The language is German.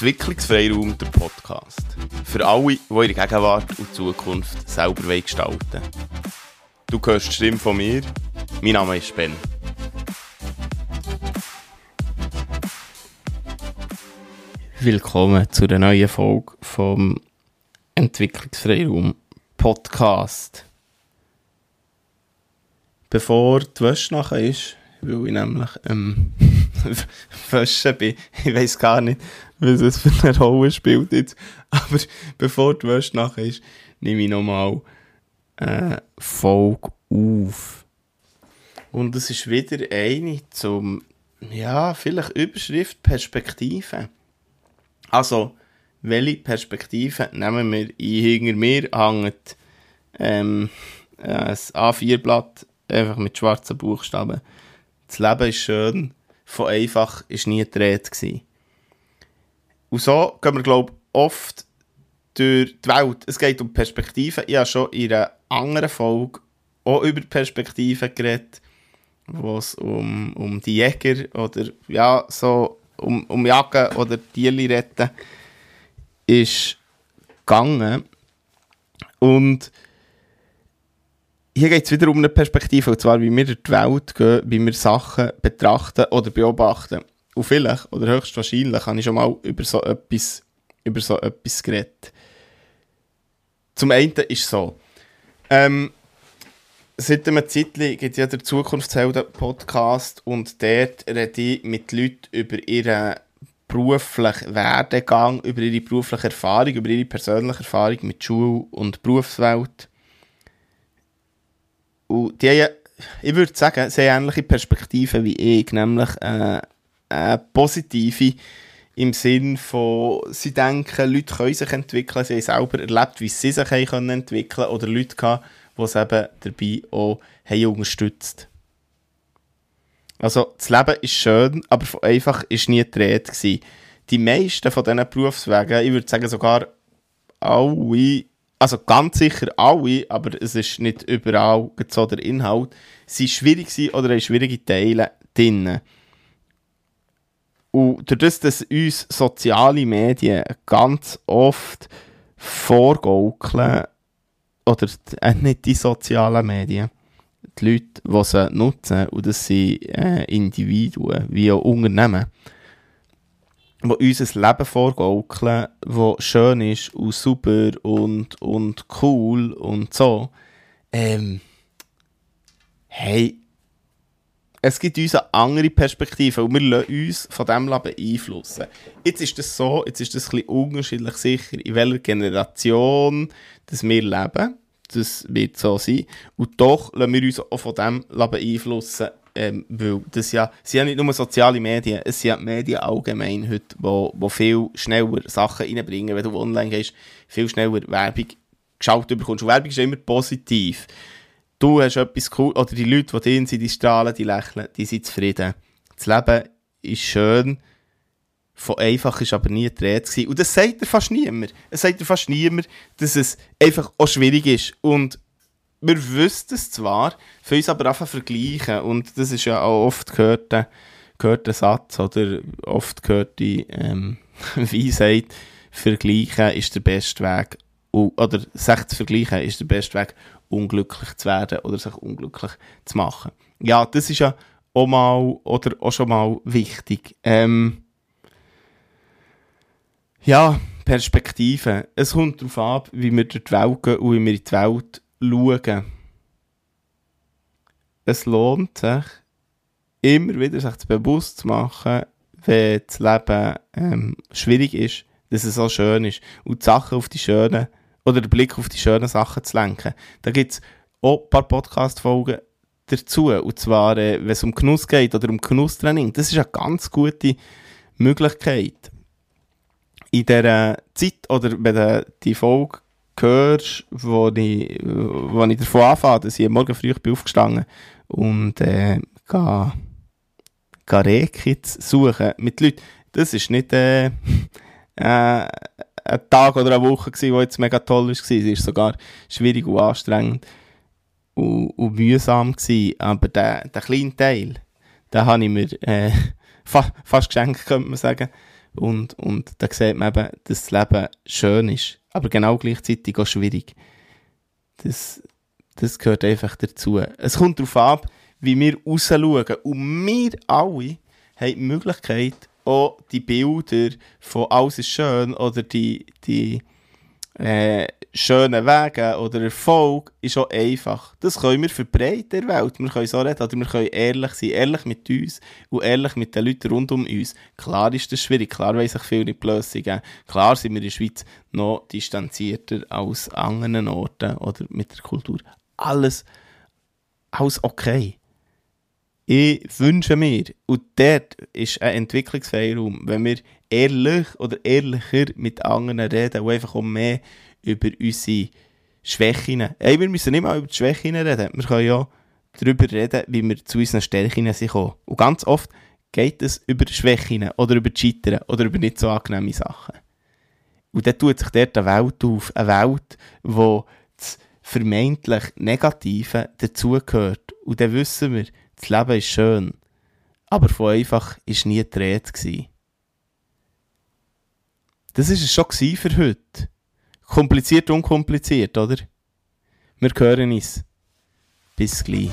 Entwicklungsfreiraum, der Podcast. Für alle, die ihre Gegenwart und Zukunft selber gestalten. Du hörst die Stimme von mir. Mein Name ist Ben. Willkommen zu der neuen Folge vom Entwicklungsfreiraum Podcast. Bevor die Wäsche nachher ist, weil ich nämlich ähm, Wäsche bin, ich weiß gar nicht, was es für eine Rolle spielt jetzt, aber bevor die Wäsche nachher ist, nehme ich nochmal eine Folge auf. Und es ist wieder eine zum, ja, vielleicht Überschrift Perspektive. Also, welche Perspektive nehmen wir ein? Hinter mir hängt ähm, ein A4-Blatt einfach mit schwarzen Buchstaben. Das Leben ist schön, von einfach ist nie die Rede gewesen. Und so gehen wir, glaube ich, oft durch die Welt. Es geht um Perspektiven. Ich habe schon in einer anderen Folge auch über Perspektiven geredet, wo es um, um die Jäger oder ja, so um, um Jagen oder Tiere retten ist gegangen. Und hier geht es wieder um eine Perspektive, und zwar, wie wir die Welt gehen, wie wir Sachen betrachten oder beobachten. Und vielleicht, oder höchstwahrscheinlich, habe ich schon mal über so etwas, über so etwas geredet. Zum einen ist es so, ähm, seit einem Zeitchen gibt es ja den Zukunftshelden-Podcast und dort rede ich mit Leuten über ihren beruflichen Werdegang, über ihre berufliche Erfahrung, über ihre persönliche Erfahrung mit Schule und Berufswelt. Und die haben, ich würde sagen, sehr ähnliche Perspektiven wie ich, nämlich äh, eine positive im Sinn von, sie denken, Leute können sich entwickeln, sie haben selber erlebt, wie sie sich können entwickeln können, oder Leute gehabt, die es eben dabei auch haben unterstützt Also, das Leben ist schön, aber von einfach ist nie die Rede gewesen. Die meisten von diesen Berufswegen, ich würde sagen sogar alle, also ganz sicher alle, aber es ist nicht überall so der Inhalt, sind schwierig oder haben schwierige Teile drin. Und dadurch, dass uns soziale Medien ganz oft vorgaukeln, oder äh, nicht die sozialen Medien, die Leute, die sie nutzen, und das sind äh, Individuen, wie auch Unternehmen, die uns ein Leben vorgaukeln, das schön ist und super und, und cool und so, ähm, hey, es gibt uns eine andere Perspektive und wir lassen uns von dem beeinflussen. Jetzt ist das so, jetzt ist das ein bisschen unterschiedlich sicher, in welcher Generation dass wir leben. Das wird so sein. Und doch lassen wir uns auch von dem beeinflussen, ähm, weil das ja, es sind ja nicht nur soziale Medien, es sind ja Medien allgemein heute, wo, wo viel schneller Sachen reinbringen, wenn du online gehst, viel schneller Werbung geschaltet bekommst. Und Werbung ist immer positiv du hast etwas cool, oder die Leute, die drin sind, die strahlen, die lächeln, die sind zufrieden. Das Leben ist schön, von einfach ist aber nie die Rede. Und das sagt dir fast niemand. Es sagt dir fast niemand, dass es einfach auch schwierig ist. Und wir wüssten es zwar, für uns aber einfach vergleichen. Und das ist ja auch oft gehörter, gehörter Satz oder oft gehörte ähm, Weisheit, vergleichen ist der beste Weg. Oder sich zu vergleichen ist der beste Weg, unglücklich zu werden oder sich unglücklich zu machen. Ja, das ist ja auch mal oder auch schon mal wichtig. Ähm, ja, Perspektive. Es kommt darauf ab, wie wir durch die Welt gehen und wie wir in die Welt schauen. Es lohnt sich, immer wieder sich bewusst zu machen, wenn das Leben ähm, schwierig ist, dass es auch schön ist. Und die Sachen auf die schönen oder den Blick auf die schönen Sachen zu lenken. Da gibt es auch ein paar Podcast-Folgen dazu. Und zwar, äh, wenn es um Genuss geht oder um Genusstraining. Das ist eine ganz gute Möglichkeit. In dieser Zeit, oder wenn die Folge hörst, wo ich, wo ich davon anfange, dass ich morgen früh bin aufgestanden und äh, gehe, gehe Rehkits suchen mit Leuten. Das ist nicht äh, äh, ein Tag oder eine Woche, gewesen, die jetzt mega toll war. Es war sogar schwierig und anstrengend und, und mühsam. Gewesen. Aber der, der kleine Teil, den habe ich mir äh, fa fast geschenkt, könnte man sagen, Und, und da sieht man eben, dass das Leben schön ist, aber genau gleichzeitig auch schwierig. Das, das gehört einfach dazu. Es kommt darauf ab, wie wir rausschauen. Und wir alle haben die Möglichkeit, auch die Bilder von «Alles ist schön» oder die, die äh, schönen Wege oder Erfolg ist auch einfach. Das können wir verbreiten in der Welt. Wir können so reden, oder wir können ehrlich sein, ehrlich mit uns und ehrlich mit den Leuten rund um uns. Klar ist das schwierig, klar weiss ich viel nicht Blödsinn geben. Klar sind wir in der Schweiz noch distanzierter als an anderen Orten oder mit der Kultur. Alles, alles okay. Ich wünsche mir, und dort ist ein Entwicklungsfreiraum, wenn wir ehrlich oder ehrlicher mit anderen reden und einfach auch mehr über unsere Schwächen. Ey, wir müssen nicht mal über die Schwächen reden. Wir können ja darüber reden, wie wir zu unseren Stärken sind Und ganz oft geht es über Schwächen oder über Scheitern oder über nicht so angenehme Sachen. Und dann tut sich dort eine Welt auf. Eine Welt, wo das vermeintlich Negative dazugehört. Und dann wissen wir, das Leben ist schön. Aber von einfach war nie die Rede. Das war es schon für heute. Kompliziert, unkompliziert, oder? Wir hören uns. Bis gleich.